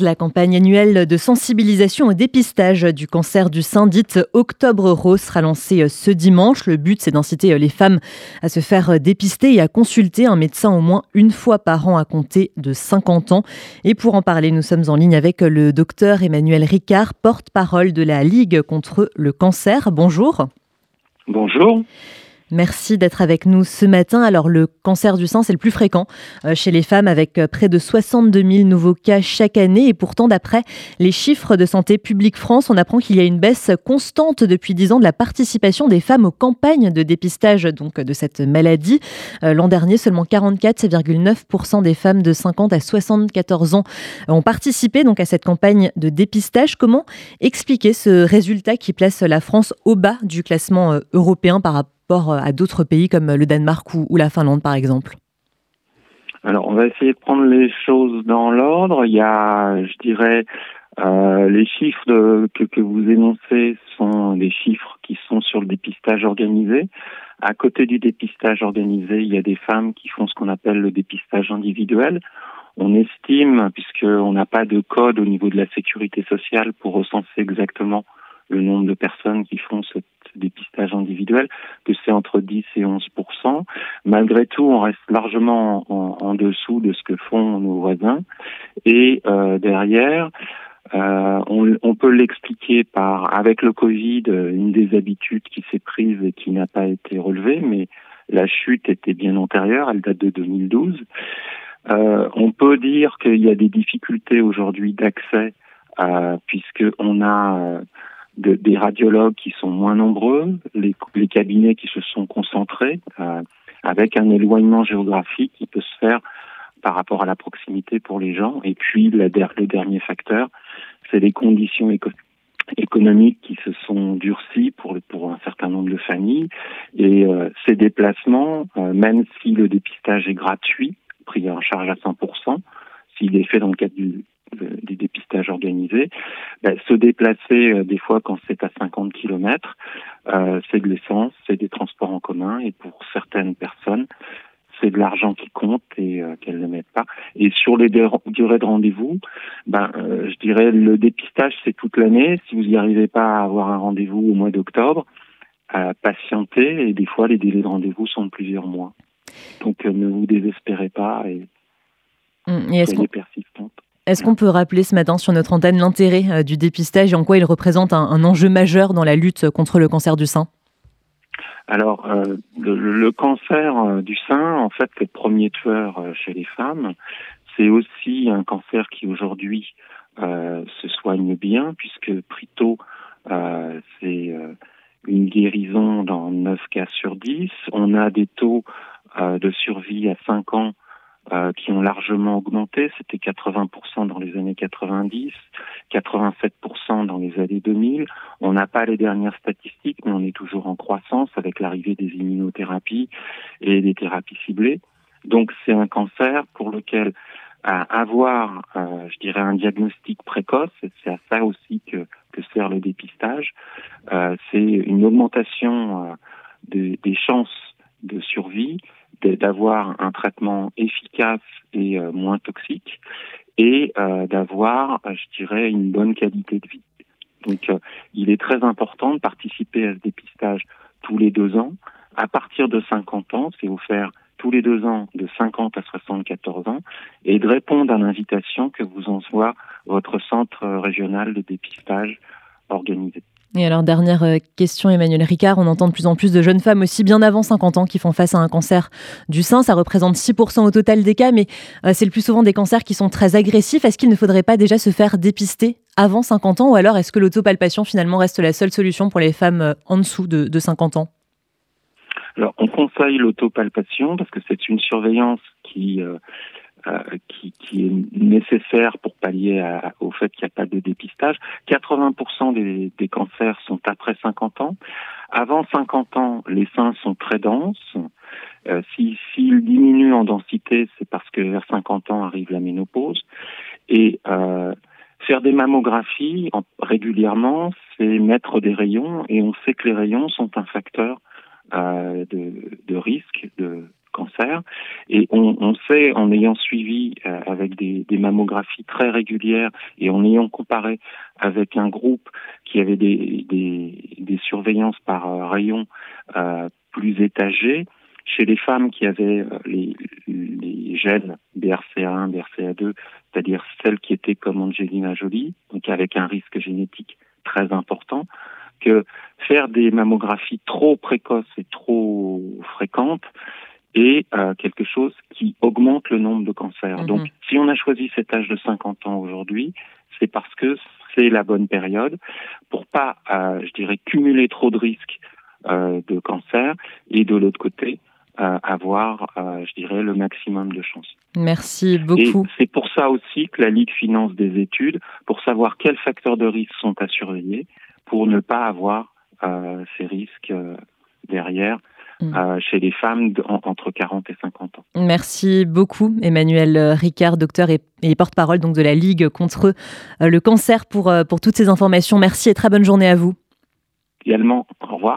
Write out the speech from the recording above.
La campagne annuelle de sensibilisation au dépistage du cancer du sein, dite Octobre Rose, sera lancée ce dimanche. Le but, c'est d'inciter les femmes à se faire dépister et à consulter un médecin au moins une fois par an à compter de 50 ans. Et pour en parler, nous sommes en ligne avec le docteur Emmanuel Ricard, porte-parole de la Ligue contre le cancer. Bonjour. Bonjour. Merci d'être avec nous ce matin. Alors le cancer du sein, c'est le plus fréquent euh, chez les femmes avec euh, près de 62 000 nouveaux cas chaque année. Et pourtant, d'après les chiffres de Santé publique France, on apprend qu'il y a une baisse constante depuis 10 ans de la participation des femmes aux campagnes de dépistage donc, de cette maladie. Euh, l'an dernier, seulement 44,9% des femmes de 50 à 74 ans ont participé donc à cette campagne de dépistage. Comment expliquer ce résultat qui place la France au bas du classement européen par rapport rapport euh, à d'autres pays comme le Danemark ou, la Finlande, par exemple Alors, on va essayer de prendre les choses dans l'ordre. Il y a, je dirais, euh, les chiffres que, que, vous énoncez sont des chiffres qui sont sur le dépistage organisé. À côté du dépistage organisé, il y a des femmes qui font ce qu'on appelle le dépistage individuel. On estime, puisqu'on n'a pas de code au niveau de la sécurité sociale pour recenser exactement le nombre de personnes qui font ce dépistage individuel, 10 et 11 Malgré tout, on reste largement en, dessous de ce que font nos voisins. Et euh, derrière, euh, on, peut l'expliquer par, avec le Covid, une des habitudes qui s'est prise et qui n'a pas été relevée, mais la chute était bien antérieure, elle date de 2012. Euh, on peut dire qu'il y a des difficultés aujourd'hui d'accès, euh, puisque on a de, des radiologues qui sont moins nombreux, les, les cabinets qui se sont concentrés, euh, avec un éloignement géographique qui peut se faire par rapport à la proximité pour les gens. Et puis le, dernier facteur, c'est les conditions économiques qui se sont durcies pour, pour un certain nombre de familles. Et euh, ces déplacements, euh, même si le dépistage est gratuit, pris en charge à 100%, s'il est fait dans le cadre du, des dépistages organisés, ben, se déplacer euh, des fois quand c'est à 50 km, euh, c'est de l'essence, c'est des transports en commun et pour certaines personnes, c'est de l'argent qui compte et euh, qu'elles ne mettent pas. Et sur les durées de rendez-vous, ben, je dirais le dépistage c'est toute l'année. Si vous n'y arrivez pas à avoir un rendez-vous au mois d'octobre, patientez et des fois les délais de rendez-vous sont de plusieurs mois. Donc ne vous désespérez pas et, mmh. et soyez persistantes. Est-ce qu'on peut rappeler ce matin sur notre antenne l'intérêt euh, du dépistage et en quoi il représente un, enjeu majeur dans la lutte contre le cancer du sein? Alors, euh, le, cancer euh, du sein, en fait, le premier tueur chez les femmes. C'est aussi un cancer qui aujourd'hui se soigne bien, puisque pris tôt, c'est une guérison dans 9 cas sur 10. On a des taux de survie à 5 ans euh, qui ont largement augmenté. C'était 80% dans les années 90, 87% dans les années 2000. On n'a pas les dernières statistiques, mais on est toujours en croissance avec l'arrivée des immunothérapies et des thérapies ciblées. Donc c'est un cancer pour lequel avoir, euh, je dirais, un diagnostic précoce, c'est à ça aussi que, que sert le dépistage, euh, c'est une augmentation des chances de survie d'avoir un traitement efficace et euh, moins toxique et euh, d'avoir, euh, je dirais, une bonne qualité de vie. Donc, il est très important de participer à ce dépistage tous les deux ans. À partir de 50 ans, c'est offert tous les deux ans de 50 à 74 ans et de répondre à l'invitation que vous envoie votre centre régional de dépistage organisé. Et alors, dernière euh, question, Emmanuel Ricard, on entend de plus en plus de jeunes femmes aussi bien avant 50 ans qui font face à un cancer du sein. Ça représente 6% au total des cas, mais euh, c'est le plus souvent des cancers qui sont très agressifs. Est-ce qu'il ne faudrait pas déjà se faire dépister avant 50 ans ou alors est-ce que l'autopalpation finalement reste la seule solution pour les femmes euh, en dessous de, 50 ans? Alors, on conseille l'autopalpation parce que c'est une surveillance qui qui, qui, est nécessaire pour pallier au fait qu'il n'y a pas de dépistage. 80% des, des, cancers sont après 50 ans. Avant 50 ans, les seins sont très denses. Euh, S'ils si, diminuent en densité, c'est parce que vers 50 ans arrive la ménopause. Et euh, faire des mammographies régulièrement, c'est mettre des rayons, et on sait que les rayons sont un facteur euh, de, de risque de Et on, sait, en ayant suivi euh, avec des, mammographies très régulières et en ayant comparé avec un groupe qui avait des surveillances par euh, rayon euh, plus étagées, chez les femmes qui avaient les, les gènes BRCA1, BRCA2, c'est-à-dire celles qui étaient comme Angelina Jolie, donc avec un risque génétique très important, que faire des mammographies trop précoces et trop fréquentes est euh, quelque chose qui augmente le nombre de cancers. Mhm. Donc, si on a choisi cet âge de 50 ans aujourd'hui, c'est parce que c'est la bonne période pour pas, euh, je dirais, cumuler trop de risques euh, de cancer et de l'autre côté, euh, avoir, euh, je dirais, le maximum de chances. Merci beaucoup. Et c'est pour ça aussi que la Ligue finance des études pour savoir quels facteurs de risque sont à surveiller pour ne pas avoir euh, ces risques euh, derrière. Mm. Euh, chez les femmes entre 40 et 50 ans. Merci beaucoup Emmanuel Ricard, docteur et, et porte-parole donc de la Ligue contre le cancer pour, pour toutes ces informations. Merci et très bonne journée à vous. Également, au revoir.